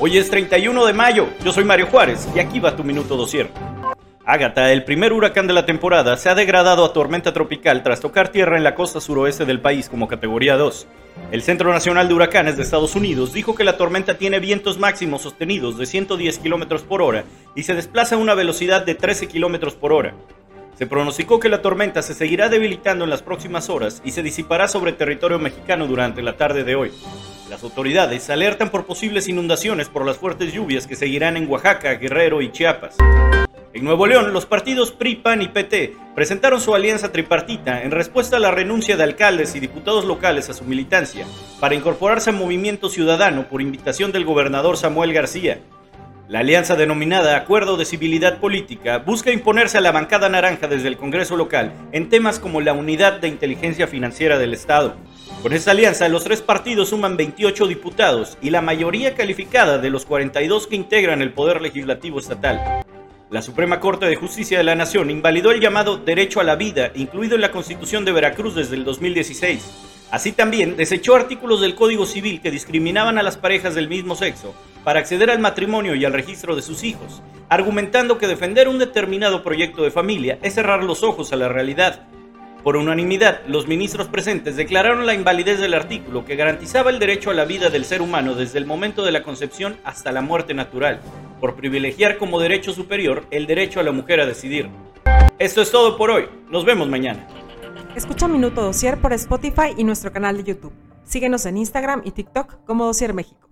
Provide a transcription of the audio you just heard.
Hoy es 31 de mayo, yo soy Mario Juárez y aquí va tu minuto dosier. Ágata, el primer huracán de la temporada, se ha degradado a tormenta tropical tras tocar tierra en la costa suroeste del país como categoría 2. El Centro Nacional de Huracanes de Estados Unidos dijo que la tormenta tiene vientos máximos sostenidos de 110 km por hora y se desplaza a una velocidad de 13 km por hora. Se pronosticó que la tormenta se seguirá debilitando en las próximas horas y se disipará sobre territorio mexicano durante la tarde de hoy. Las autoridades alertan por posibles inundaciones por las fuertes lluvias que seguirán en Oaxaca, Guerrero y Chiapas. En Nuevo León, los partidos PRI, PAN y PT presentaron su alianza tripartita en respuesta a la renuncia de alcaldes y diputados locales a su militancia para incorporarse al movimiento ciudadano por invitación del gobernador Samuel García. La alianza denominada Acuerdo de Civilidad Política busca imponerse a la bancada naranja desde el Congreso local en temas como la unidad de inteligencia financiera del Estado. Con esta alianza, los tres partidos suman 28 diputados y la mayoría calificada de los 42 que integran el Poder Legislativo Estatal. La Suprema Corte de Justicia de la Nación invalidó el llamado derecho a la vida, incluido en la Constitución de Veracruz desde el 2016 Así también desechó artículos del Código Civil que discriminaban a las parejas del mismo sexo para acceder al matrimonio y al registro de sus hijos, argumentando que defender un determinado proyecto de familia es cerrar los ojos a la realidad. Por unanimidad, los ministros presentes declararon la invalidez del artículo que garantizaba el derecho a la vida del ser humano desde el momento de la concepción hasta la muerte natural, por privilegiar como derecho superior el derecho a la mujer a decidir. Esto es todo por hoy, nos vemos mañana. Escucha Minuto Dosier por Spotify y nuestro canal de YouTube. Síguenos en Instagram y TikTok como Dosier México.